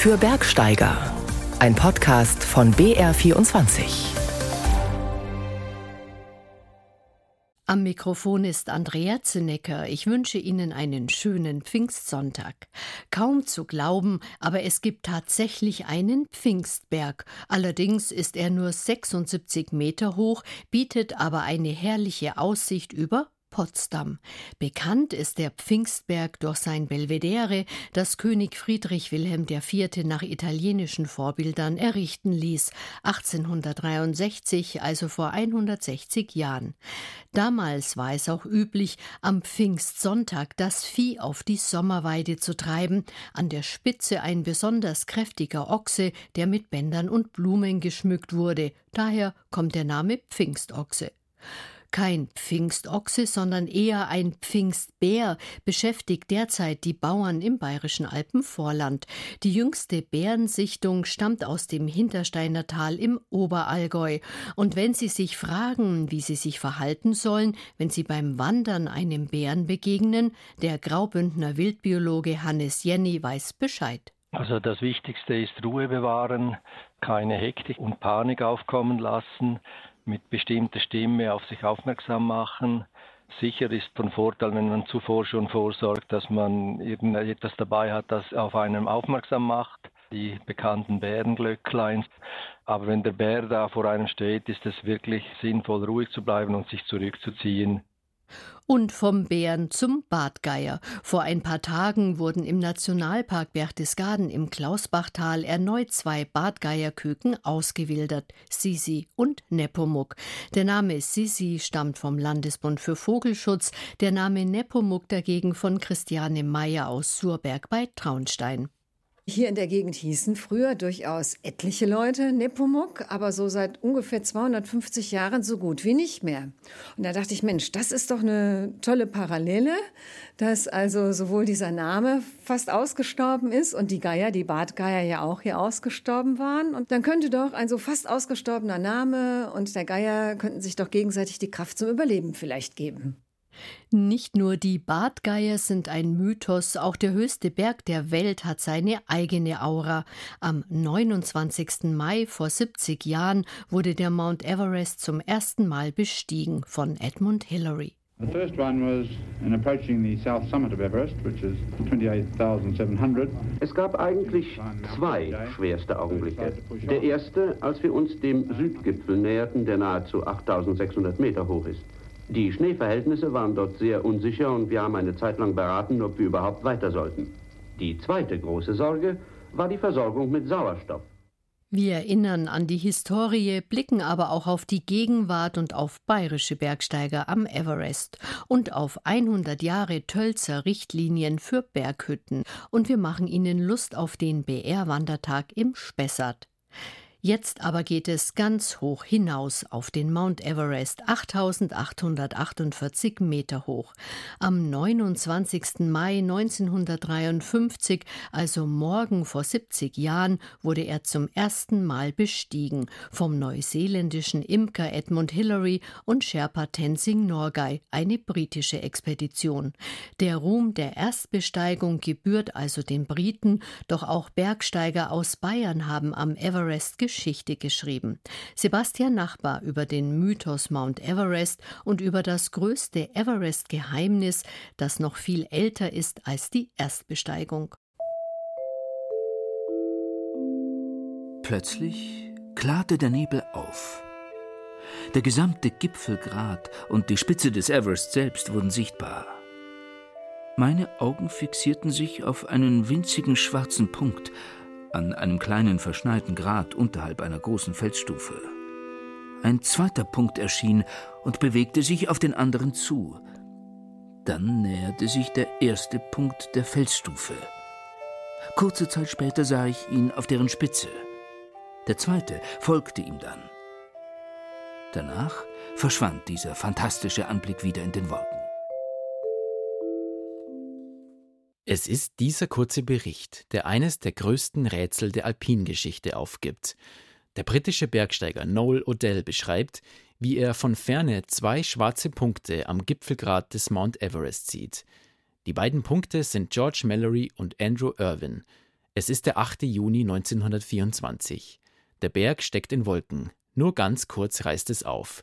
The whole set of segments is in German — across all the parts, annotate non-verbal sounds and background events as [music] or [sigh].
für Bergsteiger. Ein Podcast von BR24. Am Mikrofon ist Andrea Zinnecker. Ich wünsche Ihnen einen schönen Pfingstsonntag. Kaum zu glauben, aber es gibt tatsächlich einen Pfingstberg. Allerdings ist er nur 76 Meter hoch, bietet aber eine herrliche Aussicht über Potsdam. Bekannt ist der Pfingstberg durch sein Belvedere, das König Friedrich Wilhelm IV. nach italienischen Vorbildern errichten ließ, 1863, also vor 160 Jahren. Damals war es auch üblich, am Pfingstsonntag das Vieh auf die Sommerweide zu treiben, an der Spitze ein besonders kräftiger Ochse, der mit Bändern und Blumen geschmückt wurde, daher kommt der Name Pfingstochse. Kein Pfingstochse, sondern eher ein Pfingstbär beschäftigt derzeit die Bauern im bayerischen Alpenvorland. Die jüngste Bärensichtung stammt aus dem Hintersteiner Tal im Oberallgäu. Und wenn Sie sich fragen, wie Sie sich verhalten sollen, wenn Sie beim Wandern einem Bären begegnen, der Graubündner Wildbiologe Hannes Jenny weiß Bescheid. Also das Wichtigste ist Ruhe bewahren, keine Hektik und Panik aufkommen lassen, mit bestimmter Stimme auf sich aufmerksam machen. Sicher ist von Vorteil, wenn man zuvor schon vorsorgt, dass man irgendetwas dabei hat, das auf einem aufmerksam macht. Die bekannten Bärenglöcklein. Aber wenn der Bär da vor einem steht, ist es wirklich sinnvoll, ruhig zu bleiben und sich zurückzuziehen. Und vom Bären zum Bartgeier. Vor ein paar Tagen wurden im Nationalpark Berchtesgaden im Klausbachtal erneut zwei Bartgeierküken ausgewildert, Sisi und Nepomuk. Der Name Sisi stammt vom Landesbund für Vogelschutz, der Name Nepomuk dagegen von Christiane Meyer aus Surberg bei Traunstein. Hier in der Gegend hießen früher durchaus etliche Leute Nepomuk, aber so seit ungefähr 250 Jahren so gut wie nicht mehr. Und da dachte ich, Mensch, das ist doch eine tolle Parallele, dass also sowohl dieser Name fast ausgestorben ist und die Geier, die Bartgeier ja auch hier ausgestorben waren. Und dann könnte doch ein so fast ausgestorbener Name und der Geier könnten sich doch gegenseitig die Kraft zum Überleben vielleicht geben. Nicht nur die Bartgeier sind ein Mythos, auch der höchste Berg der Welt hat seine eigene Aura. Am 29. Mai vor 70 Jahren wurde der Mount Everest zum ersten Mal bestiegen von Edmund Hillary. The first one was in approaching the south summit of Everest, which is 28,700. Es gab eigentlich zwei schwerste Augenblicke. Der erste, als wir uns dem Südgipfel näherten, der nahezu 8600 Meter hoch ist. Die Schneeverhältnisse waren dort sehr unsicher und wir haben eine Zeit lang beraten, ob wir überhaupt weiter sollten. Die zweite große Sorge war die Versorgung mit Sauerstoff. Wir erinnern an die Historie, blicken aber auch auf die Gegenwart und auf bayerische Bergsteiger am Everest und auf 100 Jahre Tölzer Richtlinien für Berghütten. Und wir machen Ihnen Lust auf den BR-Wandertag im Spessart. Jetzt aber geht es ganz hoch hinaus auf den Mount Everest, 8848 Meter hoch. Am 29. Mai 1953, also morgen vor 70 Jahren, wurde er zum ersten Mal bestiegen vom neuseeländischen Imker Edmund Hillary und Sherpa Tenzing Norgay, eine britische Expedition. Der Ruhm der Erstbesteigung gebührt also den Briten, doch auch Bergsteiger aus Bayern haben am Everest Geschichte geschrieben. Sebastian Nachbar über den Mythos Mount Everest und über das größte Everest-Geheimnis, das noch viel älter ist als die Erstbesteigung. Plötzlich klarte der Nebel auf. Der gesamte Gipfelgrat und die Spitze des Everest selbst wurden sichtbar. Meine Augen fixierten sich auf einen winzigen schwarzen Punkt, an einem kleinen verschneiten Grat unterhalb einer großen Felsstufe. Ein zweiter Punkt erschien und bewegte sich auf den anderen zu. Dann näherte sich der erste Punkt der Felsstufe. Kurze Zeit später sah ich ihn auf deren Spitze. Der zweite folgte ihm dann. Danach verschwand dieser fantastische Anblick wieder in den Wolken. Es ist dieser kurze Bericht, der eines der größten Rätsel der Alpingeschichte aufgibt. Der britische Bergsteiger Noel Odell beschreibt, wie er von ferne zwei schwarze Punkte am Gipfelgrat des Mount Everest sieht. Die beiden Punkte sind George Mallory und Andrew Irwin. Es ist der 8. Juni 1924. Der Berg steckt in Wolken. Nur ganz kurz reißt es auf.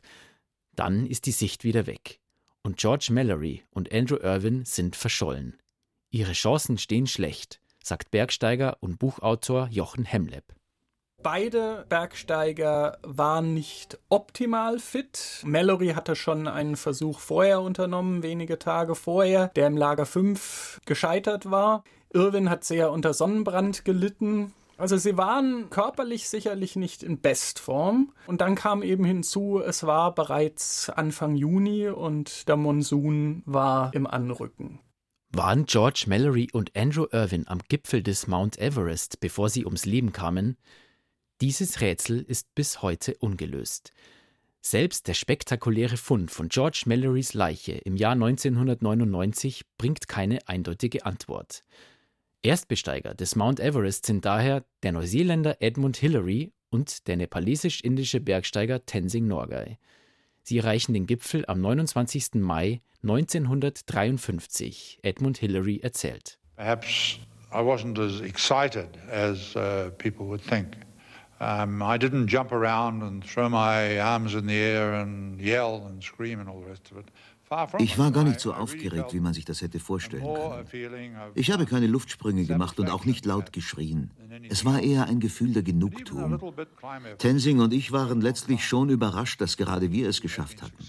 Dann ist die Sicht wieder weg. Und George Mallory und Andrew Irwin sind verschollen. Ihre Chancen stehen schlecht, sagt Bergsteiger und Buchautor Jochen Hemlepp. Beide Bergsteiger waren nicht optimal fit. Mallory hatte schon einen Versuch vorher unternommen, wenige Tage vorher, der im Lager 5 gescheitert war. Irwin hat sehr unter Sonnenbrand gelitten. Also sie waren körperlich sicherlich nicht in Bestform. Und dann kam eben hinzu, es war bereits Anfang Juni und der Monsun war im Anrücken. Waren George Mallory und Andrew Irwin am Gipfel des Mount Everest, bevor sie ums Leben kamen? Dieses Rätsel ist bis heute ungelöst. Selbst der spektakuläre Fund von George Mallorys Leiche im Jahr 1999 bringt keine eindeutige Antwort. Erstbesteiger des Mount Everest sind daher der Neuseeländer Edmund Hillary und der nepalesisch-indische Bergsteiger Tenzing Norgay. Sie erreichen den Gipfel am 29. Mai 1953. Edmund Hillary erzählt. Perhaps I wasn't as excited as uh, people would think. Um, I didn't jump around and throw my arms in the air and yell and scream and all the rest of it. Ich war gar nicht so aufgeregt, wie man sich das hätte vorstellen können. Ich habe keine Luftsprünge gemacht und auch nicht laut geschrien. Es war eher ein Gefühl der Genugtuung. Tenzing und ich waren letztlich schon überrascht, dass gerade wir es geschafft hatten.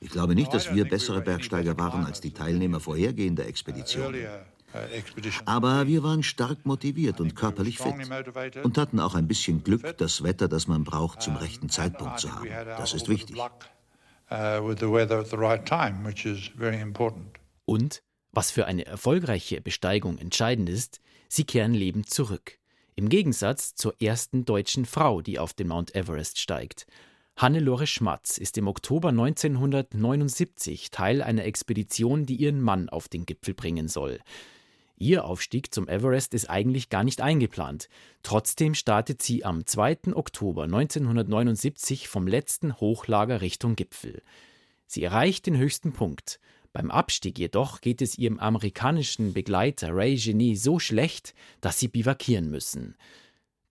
Ich glaube nicht, dass wir bessere Bergsteiger waren als die Teilnehmer vorhergehender Expeditionen. Aber wir waren stark motiviert und körperlich fit und hatten auch ein bisschen Glück, das Wetter, das man braucht, zum rechten Zeitpunkt zu haben. Das ist wichtig. Und, was für eine erfolgreiche Besteigung entscheidend ist, sie kehren lebend zurück. Im Gegensatz zur ersten deutschen Frau, die auf den Mount Everest steigt. Hannelore Schmatz ist im Oktober 1979 Teil einer Expedition, die ihren Mann auf den Gipfel bringen soll. Ihr Aufstieg zum Everest ist eigentlich gar nicht eingeplant. Trotzdem startet sie am 2. Oktober 1979 vom letzten Hochlager Richtung Gipfel. Sie erreicht den höchsten Punkt. Beim Abstieg jedoch geht es ihrem amerikanischen Begleiter Ray Genie so schlecht, dass sie bivakieren müssen.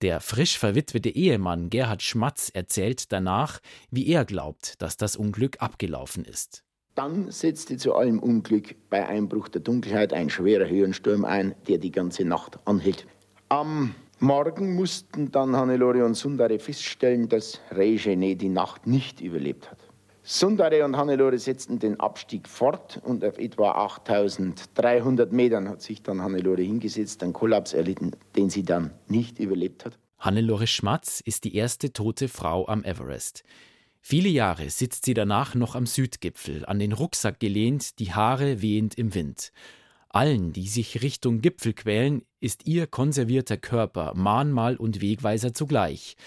Der frisch verwitwete Ehemann Gerhard Schmatz erzählt danach, wie er glaubt, dass das Unglück abgelaufen ist. Dann setzte zu allem Unglück bei Einbruch der Dunkelheit ein schwerer Höhensturm ein, der die ganze Nacht anhielt. Am Morgen mussten dann Hannelore und Sundare feststellen, dass Regene die Nacht nicht überlebt hat. Sundare und Hannelore setzten den Abstieg fort und auf etwa 8300 Metern hat sich dann Hannelore hingesetzt, einen Kollaps erlitten, den sie dann nicht überlebt hat. Hannelore Schmatz ist die erste tote Frau am Everest. Viele Jahre sitzt sie danach noch am Südgipfel, an den Rucksack gelehnt, die Haare wehend im Wind. Allen, die sich Richtung Gipfel quälen, ist ihr konservierter Körper Mahnmal und Wegweiser zugleich,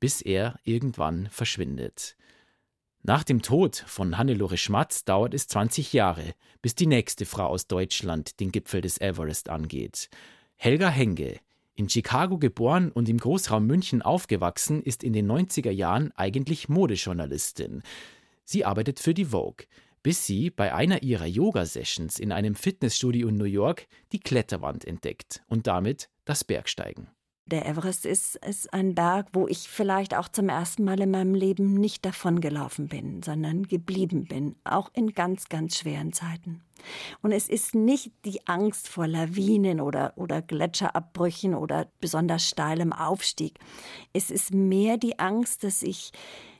bis er irgendwann verschwindet. Nach dem Tod von Hannelore Schmatz dauert es 20 Jahre, bis die nächste Frau aus Deutschland den Gipfel des Everest angeht. Helga Henge, in Chicago geboren und im Großraum München aufgewachsen, ist in den 90er Jahren eigentlich Modejournalistin. Sie arbeitet für die Vogue, bis sie bei einer ihrer Yoga-Sessions in einem Fitnessstudio in New York die Kletterwand entdeckt und damit das Bergsteigen. Der Everest ist, ist ein Berg, wo ich vielleicht auch zum ersten Mal in meinem Leben nicht davongelaufen bin, sondern geblieben bin, auch in ganz, ganz schweren Zeiten. Und es ist nicht die Angst vor Lawinen oder, oder Gletscherabbrüchen oder besonders steilem Aufstieg. Es ist mehr die Angst, dass ich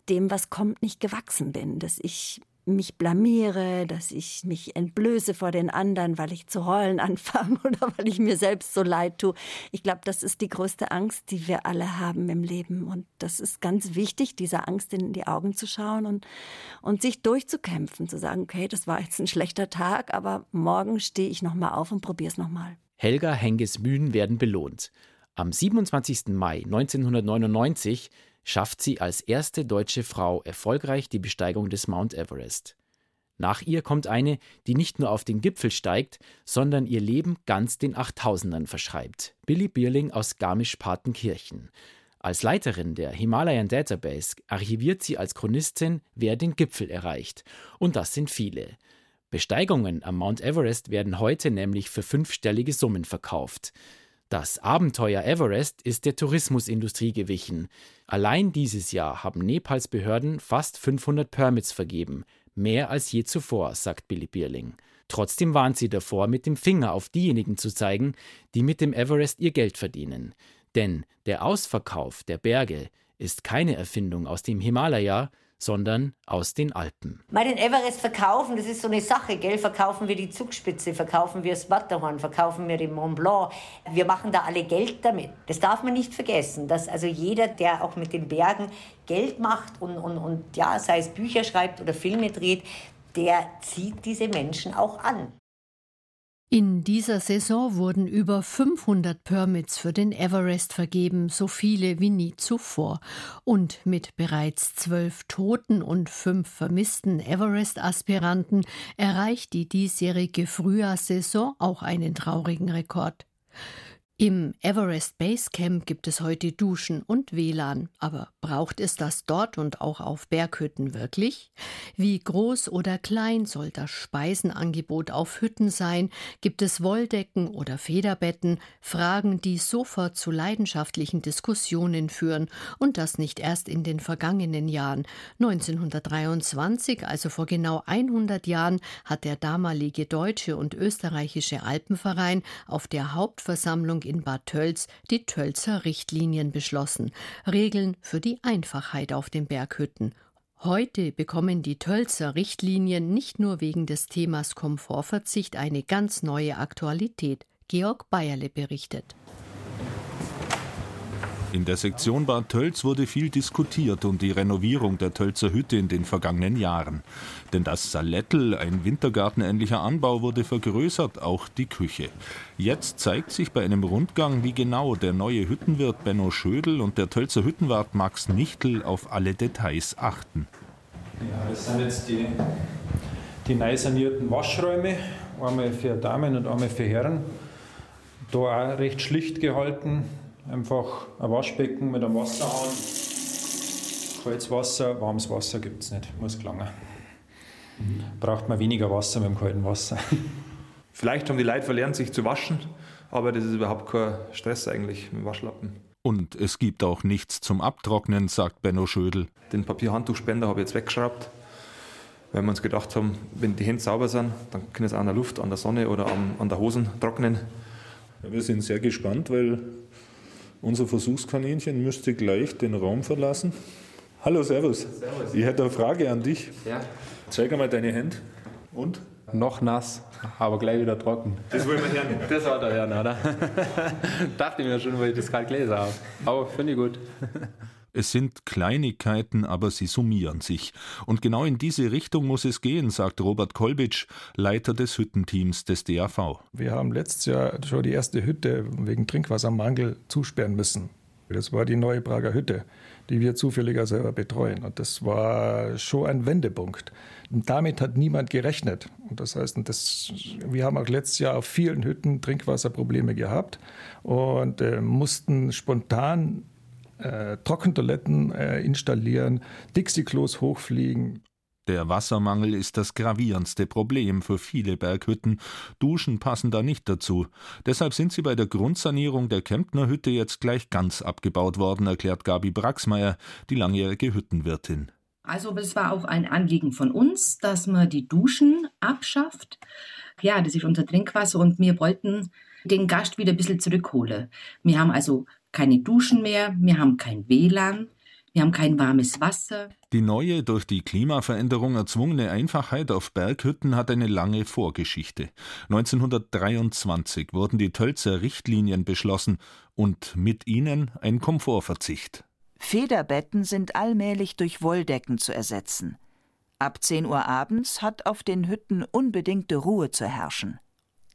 dem, was kommt, nicht gewachsen bin, dass ich mich blamiere, dass ich mich entblöße vor den anderen, weil ich zu heulen [laughs] anfange oder weil ich mir selbst so leid tue. Ich glaube, das ist die größte Angst, die wir alle haben im Leben. Und das ist ganz wichtig, dieser Angst in die Augen zu schauen und, und sich durchzukämpfen, zu sagen, okay, das war jetzt ein schlechter Tag, aber morgen stehe ich nochmal auf und probiere es nochmal. Helga Henges Mühen werden belohnt. Am 27. Mai 1999 schafft sie als erste deutsche Frau erfolgreich die Besteigung des Mount Everest. Nach ihr kommt eine, die nicht nur auf den Gipfel steigt, sondern ihr Leben ganz den Achttausendern verschreibt. Billy Bierling aus Garmisch-Partenkirchen. Als Leiterin der Himalayan Database archiviert sie als Chronistin, wer den Gipfel erreicht. Und das sind viele. Besteigungen am Mount Everest werden heute nämlich für fünfstellige Summen verkauft. Das Abenteuer Everest ist der Tourismusindustrie gewichen. Allein dieses Jahr haben Nepals Behörden fast 500 Permits vergeben, mehr als je zuvor, sagt Billy Bierling. Trotzdem warnt sie davor, mit dem Finger auf diejenigen zu zeigen, die mit dem Everest ihr Geld verdienen. Denn der Ausverkauf der Berge ist keine Erfindung aus dem Himalaya, sondern aus den Alpen. Mal den Everest verkaufen, das ist so eine Sache, gell? Verkaufen wir die Zugspitze, verkaufen wir das Matterhorn, verkaufen wir den Mont Blanc. Wir machen da alle Geld damit. Das darf man nicht vergessen, dass also jeder, der auch mit den Bergen Geld macht und, und, und ja, sei es Bücher schreibt oder Filme dreht, der zieht diese Menschen auch an. In dieser Saison wurden über 500 Permits für den Everest vergeben, so viele wie nie zuvor. Und mit bereits zwölf Toten und fünf vermissten Everest-Aspiranten erreicht die diesjährige Frühjahrssaison auch einen traurigen Rekord. Im Everest Base Camp gibt es heute Duschen und WLAN. Aber braucht es das dort und auch auf Berghütten wirklich? Wie groß oder klein soll das Speisenangebot auf Hütten sein? Gibt es Wolldecken oder Federbetten? Fragen, die sofort zu leidenschaftlichen Diskussionen führen. Und das nicht erst in den vergangenen Jahren. 1923, also vor genau 100 Jahren, hat der damalige deutsche und österreichische Alpenverein auf der Hauptversammlung in Bad Tölz die Tölzer Richtlinien beschlossen, Regeln für die Einfachheit auf den Berghütten. Heute bekommen die Tölzer Richtlinien nicht nur wegen des Themas Komfortverzicht eine ganz neue Aktualität. Georg Bayerle berichtet. In der Sektion Bad Tölz wurde viel diskutiert um die Renovierung der Tölzer Hütte in den vergangenen Jahren. Denn das Salettel, ein wintergartenähnlicher Anbau, wurde vergrößert, auch die Küche. Jetzt zeigt sich bei einem Rundgang, wie genau der neue Hüttenwirt Benno Schödel und der Tölzer Hüttenwart Max Nichtel auf alle Details achten. Ja, das sind jetzt die, die neu sanierten Waschräume, einmal für Damen und einmal für Herren. Da auch recht schlicht gehalten, Einfach ein Waschbecken mit einem Wasserhahn. Kaltes Wasser, warmes Wasser gibt es nicht, muss gelangen. Braucht man weniger Wasser mit dem kalten Wasser. [laughs] Vielleicht haben die Leute verlernt, sich zu waschen, aber das ist überhaupt kein Stress eigentlich mit dem Waschlappen. Und es gibt auch nichts zum Abtrocknen, sagt Benno Schödel. Den Papierhandtuchspender habe ich jetzt weggeschraubt, weil wir uns gedacht haben, wenn die Hände sauber sind, dann können sie an der Luft, an der Sonne oder an, an der Hosen trocknen. Ja, wir sind sehr gespannt, weil unser Versuchskaninchen müsste gleich den Raum verlassen. Hallo, Servus. Servus. Ich hätte eine Frage an dich. Ja. Zeig einmal deine Hände. Und? Noch nass, aber gleich wieder trocken. Das wollen wir hören. Das war der Herr, oder? [laughs] Dachte ich mir schon, weil ich das gerade gelesen habe. Aber finde ich gut. Es sind Kleinigkeiten, aber sie summieren sich. Und genau in diese Richtung muss es gehen, sagt Robert Kolbitsch, Leiter des Hüttenteams des DAV. Wir haben letztes Jahr schon die erste Hütte wegen Trinkwassermangel zusperren müssen. Das war die neue Prager Hütte, die wir zufälliger selber betreuen. Und das war schon ein Wendepunkt. Und damit hat niemand gerechnet. Und das heißt, das, wir haben auch letztes Jahr auf vielen Hütten Trinkwasserprobleme gehabt und äh, mussten spontan äh, Trockentoiletten äh, installieren, Dixie-Klos hochfliegen. Der Wassermangel ist das gravierendste Problem für viele Berghütten. Duschen passen da nicht dazu. Deshalb sind sie bei der Grundsanierung der Kemptner Hütte jetzt gleich ganz abgebaut worden, erklärt Gabi Braxmeier, die langjährige Hüttenwirtin. Also es war auch ein Anliegen von uns, dass man die Duschen abschafft. Ja, das ist unser Trinkwasser und wir wollten den Gast wieder ein bisschen zurückholen. Wir haben also keine Duschen mehr, wir haben kein WLAN, wir haben kein warmes Wasser. Die neue, durch die Klimaveränderung erzwungene Einfachheit auf Berghütten hat eine lange Vorgeschichte. 1923 wurden die Tölzer Richtlinien beschlossen und mit ihnen ein Komfortverzicht. Federbetten sind allmählich durch Wolldecken zu ersetzen. Ab 10 Uhr abends hat auf den Hütten unbedingte Ruhe zu herrschen.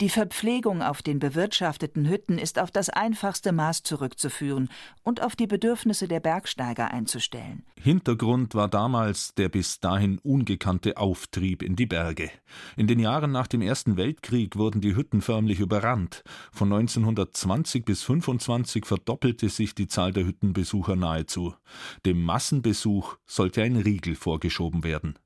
Die Verpflegung auf den bewirtschafteten Hütten ist auf das einfachste Maß zurückzuführen und auf die Bedürfnisse der Bergsteiger einzustellen. Hintergrund war damals der bis dahin ungekannte Auftrieb in die Berge. In den Jahren nach dem Ersten Weltkrieg wurden die Hütten förmlich überrannt. Von 1920 bis 25 verdoppelte sich die Zahl der Hüttenbesucher nahezu. Dem Massenbesuch sollte ein Riegel vorgeschoben werden.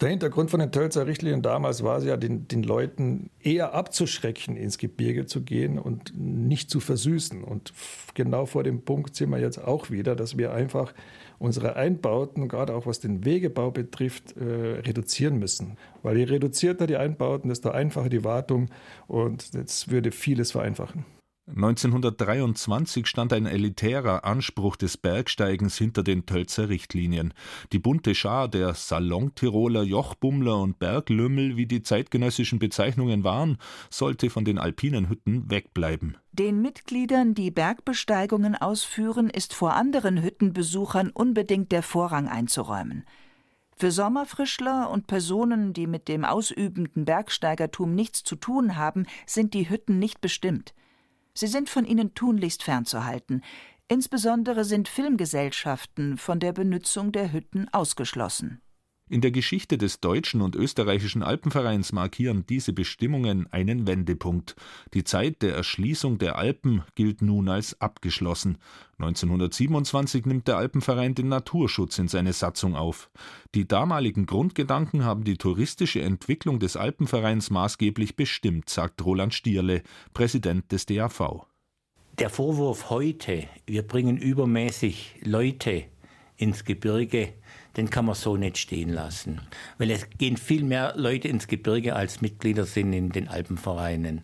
Der Hintergrund von den Tölzer Richtlinien damals war es ja, den, den, Leuten eher abzuschrecken, ins Gebirge zu gehen und nicht zu versüßen. Und genau vor dem Punkt sind wir jetzt auch wieder, dass wir einfach unsere Einbauten, gerade auch was den Wegebau betrifft, äh, reduzieren müssen. Weil je reduzierter die Einbauten, desto einfacher die Wartung und das würde vieles vereinfachen. 1923 stand ein elitärer Anspruch des Bergsteigens hinter den Tölzer Richtlinien. Die bunte Schar der Salontiroler, Jochbummler und Berglümmel, wie die zeitgenössischen Bezeichnungen waren, sollte von den alpinen Hütten wegbleiben. Den Mitgliedern, die Bergbesteigungen ausführen, ist vor anderen Hüttenbesuchern unbedingt der Vorrang einzuräumen. Für Sommerfrischler und Personen, die mit dem ausübenden Bergsteigertum nichts zu tun haben, sind die Hütten nicht bestimmt. Sie sind von ihnen tunlichst fernzuhalten. Insbesondere sind Filmgesellschaften von der Benutzung der Hütten ausgeschlossen. In der Geschichte des deutschen und österreichischen Alpenvereins markieren diese Bestimmungen einen Wendepunkt. Die Zeit der Erschließung der Alpen gilt nun als abgeschlossen. 1927 nimmt der Alpenverein den Naturschutz in seine Satzung auf. Die damaligen Grundgedanken haben die touristische Entwicklung des Alpenvereins maßgeblich bestimmt, sagt Roland Stierle, Präsident des DAV. Der Vorwurf heute, wir bringen übermäßig Leute ins Gebirge, den kann man so nicht stehen lassen. Weil es gehen viel mehr Leute ins Gebirge, als Mitglieder sind in den Alpenvereinen.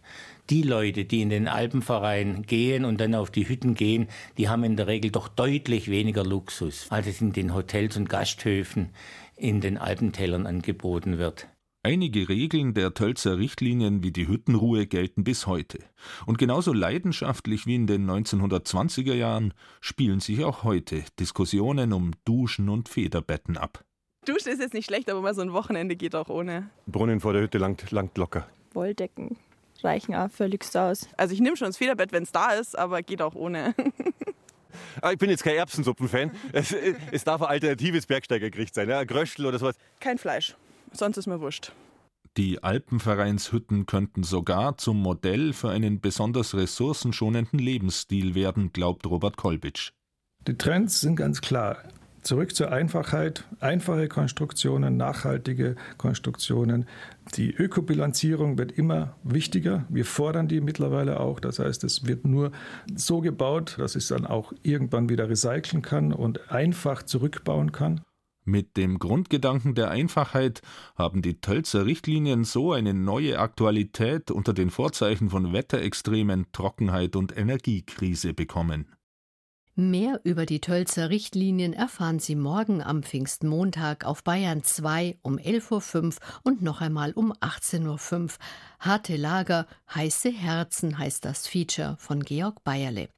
Die Leute, die in den Alpenverein gehen und dann auf die Hütten gehen, die haben in der Regel doch deutlich weniger Luxus, als es in den Hotels und Gasthöfen in den Alpentälern angeboten wird. Einige Regeln der Tölzer Richtlinien wie die Hüttenruhe gelten bis heute. Und genauso leidenschaftlich wie in den 1920er Jahren spielen sich auch heute Diskussionen um Duschen und Federbetten ab. Duschen ist jetzt nicht schlecht, aber mal so ein Wochenende geht auch ohne. Brunnen vor der Hütte langt, langt locker. Wolldecken reichen auch völlig aus. Also ich nehme schon das Federbett, wenn es da ist, aber geht auch ohne. Ah, ich bin jetzt kein Erbsensuppenfan. Es, es darf ein alternatives Bergsteigergericht sein, ein Gröschel oder sowas. Kein Fleisch sonst ist mir wurscht. Die Alpenvereinshütten könnten sogar zum Modell für einen besonders ressourcenschonenden Lebensstil werden, glaubt Robert Kolbitsch. Die Trends sind ganz klar. Zurück zur Einfachheit, einfache Konstruktionen, nachhaltige Konstruktionen. Die Ökobilanzierung wird immer wichtiger. Wir fordern die mittlerweile auch. Das heißt, es wird nur so gebaut, dass es dann auch irgendwann wieder recyceln kann und einfach zurückbauen kann. Mit dem Grundgedanken der Einfachheit haben die Tölzer Richtlinien so eine neue Aktualität unter den Vorzeichen von Wetterextremen, Trockenheit und Energiekrise bekommen. Mehr über die Tölzer Richtlinien erfahren Sie morgen am Pfingstmontag auf Bayern 2 um 11.05 Uhr und noch einmal um 18.05 Uhr. Harte Lager, heiße Herzen heißt das Feature von Georg Bayerle.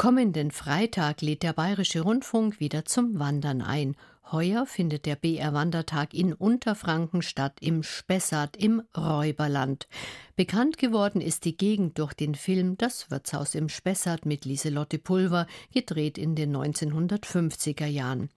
Kommenden Freitag lädt der Bayerische Rundfunk wieder zum Wandern ein. Heuer findet der BR Wandertag in Unterfranken statt, im Spessart im Räuberland. Bekannt geworden ist die Gegend durch den Film Das Wirtshaus im Spessart mit Lieselotte Pulver, gedreht in den 1950er Jahren.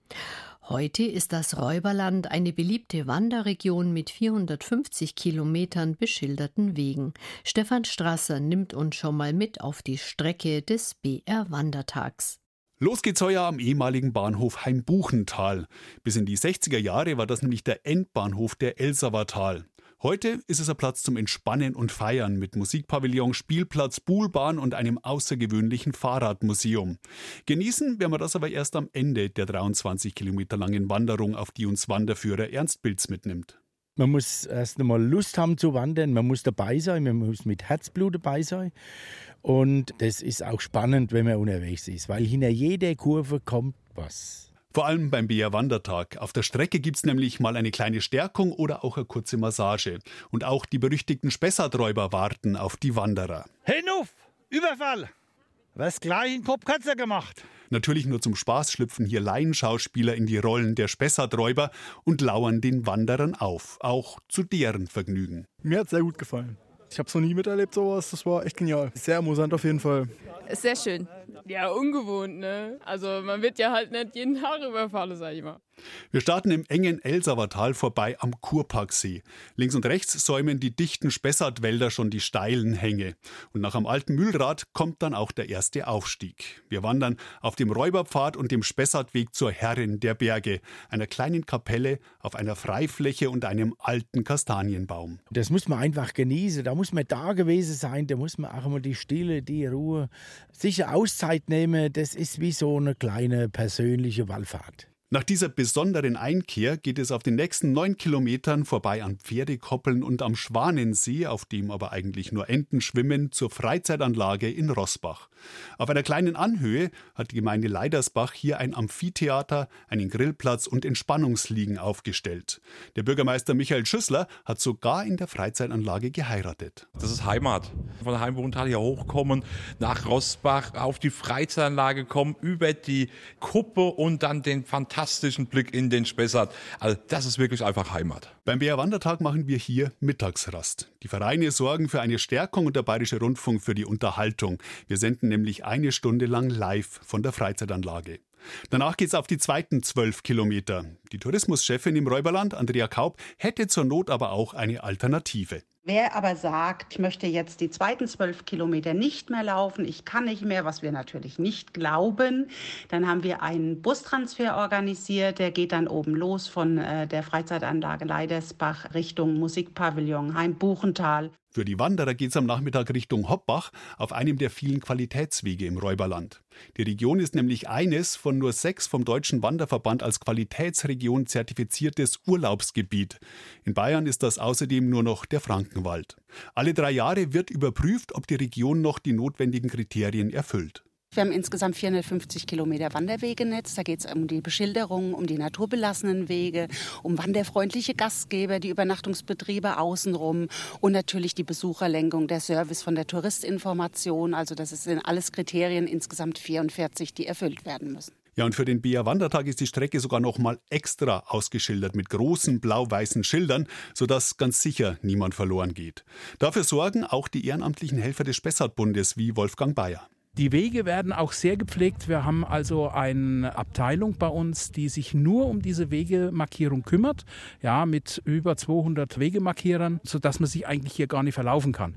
Heute ist das Räuberland eine beliebte Wanderregion mit 450 Kilometern beschilderten Wegen. Stefan Strasser nimmt uns schon mal mit auf die Strecke des BR Wandertags. Los geht's heuer am ehemaligen Bahnhof Heimbuchental. Bis in die 60er Jahre war das nämlich der Endbahnhof der Elsauertal. Heute ist es ein Platz zum Entspannen und Feiern mit Musikpavillon, Spielplatz, Buhlbahn und einem außergewöhnlichen Fahrradmuseum. Genießen werden wir das aber erst am Ende der 23 Kilometer langen Wanderung, auf die uns Wanderführer Ernst Bilz mitnimmt. Man muss erst einmal Lust haben zu wandern, man muss dabei sein, man muss mit Herzblut dabei sein. Und das ist auch spannend, wenn man unterwegs ist, weil hinter jeder Kurve kommt was. Vor allem beim BR Wandertag. Auf der Strecke gibt es nämlich mal eine kleine Stärkung oder auch eine kurze Massage. Und auch die berüchtigten Spessarträuber warten auf die Wanderer. Hey Nuff, Überfall! Was gleich in Kopfkatzer gemacht? Natürlich nur zum Spaß schlüpfen hier Laienschauspieler in die Rollen der Spessarträuber und lauern den Wanderern auf, auch zu deren Vergnügen. Mir hat es sehr gut gefallen. Ich habe es noch nie miterlebt, sowas. Das war echt genial. Sehr amüsant auf jeden Fall. Sehr schön. Ja, ungewohnt, ne? Also man wird ja halt nicht jeden Tag überfallen, sag ich mal. Wir starten im engen Elsauertal vorbei am Kurparksee. Links und rechts säumen die dichten Spessartwälder schon die steilen Hänge. Und nach am alten Mühlrad kommt dann auch der erste Aufstieg. Wir wandern auf dem Räuberpfad und dem Spessartweg zur Herrin der Berge, einer kleinen Kapelle auf einer Freifläche und einem alten Kastanienbaum. Das muss man einfach genießen. Da muss man da gewesen sein. Da muss man auch mal die Stille, die Ruhe, sicher Auszeit nehmen. Das ist wie so eine kleine persönliche Wallfahrt. Nach dieser besonderen Einkehr geht es auf den nächsten neun Kilometern vorbei an Pferdekoppeln und am Schwanensee, auf dem aber eigentlich nur Enten schwimmen, zur Freizeitanlage in Rossbach. Auf einer kleinen Anhöhe hat die Gemeinde Leidersbach hier ein Amphitheater, einen Grillplatz und Entspannungsliegen aufgestellt. Der Bürgermeister Michael Schüssler hat sogar in der Freizeitanlage geheiratet. Das ist Heimat. Von Heimbuchental hier hochkommen, nach Rossbach, auf die Freizeitanlage kommen, über die Kuppe und dann den fantastischen fantastischen Blick in den Spessart. Also das ist wirklich einfach Heimat. Beim BR Wandertag machen wir hier Mittagsrast. Die Vereine sorgen für eine Stärkung und der Bayerische Rundfunk für die Unterhaltung. Wir senden nämlich eine Stunde lang live von der Freizeitanlage. Danach geht's auf die zweiten zwölf Kilometer. Die Tourismuschefin im Räuberland, Andrea Kaub, hätte zur Not aber auch eine Alternative. Wer aber sagt, ich möchte jetzt die zweiten zwölf Kilometer nicht mehr laufen, ich kann nicht mehr, was wir natürlich nicht glauben, dann haben wir einen Bustransfer organisiert. Der geht dann oben los von äh, der Freizeitanlage Leidersbach Richtung Musikpavillon Heimbuchental. Für die Wanderer geht es am Nachmittag Richtung Hoppbach auf einem der vielen Qualitätswege im Räuberland. Die Region ist nämlich eines von nur sechs vom Deutschen Wanderverband als Qualitätsregion zertifiziertes Urlaubsgebiet. In Bayern ist das außerdem nur noch der Frankenwald. Alle drei Jahre wird überprüft, ob die Region noch die notwendigen Kriterien erfüllt. Wir haben insgesamt 450 Kilometer Wanderwegenetz. Da geht es um die Beschilderung, um die naturbelassenen Wege, um wanderfreundliche Gastgeber, die Übernachtungsbetriebe außenrum und natürlich die Besucherlenkung, der Service von der Touristinformation. Also das sind alles Kriterien, insgesamt 44, die erfüllt werden müssen. Ja, und für den BR Wandertag ist die Strecke sogar noch mal extra ausgeschildert mit großen blau-weißen Schildern, sodass ganz sicher niemand verloren geht. Dafür sorgen auch die ehrenamtlichen Helfer des Spessartbundes wie Wolfgang Bayer. Die Wege werden auch sehr gepflegt. Wir haben also eine Abteilung bei uns, die sich nur um diese Wegemarkierung kümmert, ja, mit über 200 Wegemarkierern, sodass man sich eigentlich hier gar nicht verlaufen kann.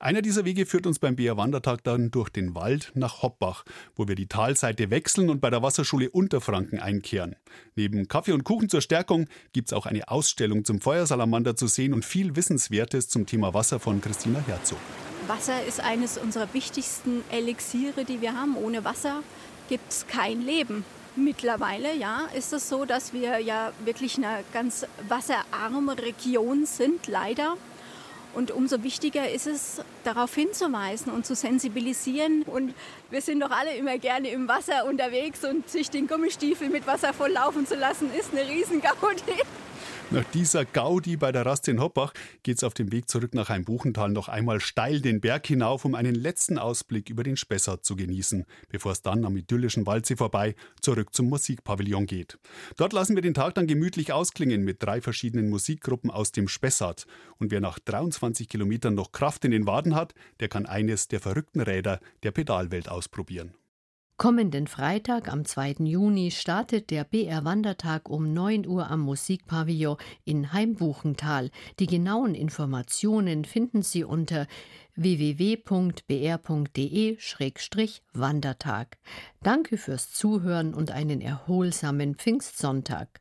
Einer dieser Wege führt uns beim BR Wandertag dann durch den Wald nach Hoppbach, wo wir die Talseite wechseln und bei der Wasserschule Unterfranken einkehren. Neben Kaffee und Kuchen zur Stärkung gibt es auch eine Ausstellung zum Feuersalamander zu sehen und viel Wissenswertes zum Thema Wasser von Christina Herzog. Wasser ist eines unserer wichtigsten Elixiere, die wir haben. Ohne Wasser gibt es kein Leben. Mittlerweile ja, ist es so, dass wir ja wirklich eine ganz wasserarme Region sind, leider. Und umso wichtiger ist es, darauf hinzuweisen und zu sensibilisieren. Und wir sind doch alle immer gerne im Wasser unterwegs und sich den Gummistiefel mit Wasser voll laufen zu lassen, ist eine Riesengaudi. Nach dieser Gaudi bei der Rast in Hoppach geht es auf dem Weg zurück nach Heimbuchental noch einmal steil den Berg hinauf, um einen letzten Ausblick über den Spessart zu genießen, bevor es dann am idyllischen Waldsee vorbei zurück zum Musikpavillon geht. Dort lassen wir den Tag dann gemütlich ausklingen mit drei verschiedenen Musikgruppen aus dem Spessart. Und wer nach 23 Kilometern noch Kraft in den Waden hat, der kann eines der verrückten Räder der Pedalwelt ausprobieren. Kommenden Freitag am 2. Juni startet der BR Wandertag um 9 Uhr am Musikpavillon in Heimbuchental. Die genauen Informationen finden Sie unter www.br.de-wandertag. Danke fürs Zuhören und einen erholsamen Pfingstsonntag.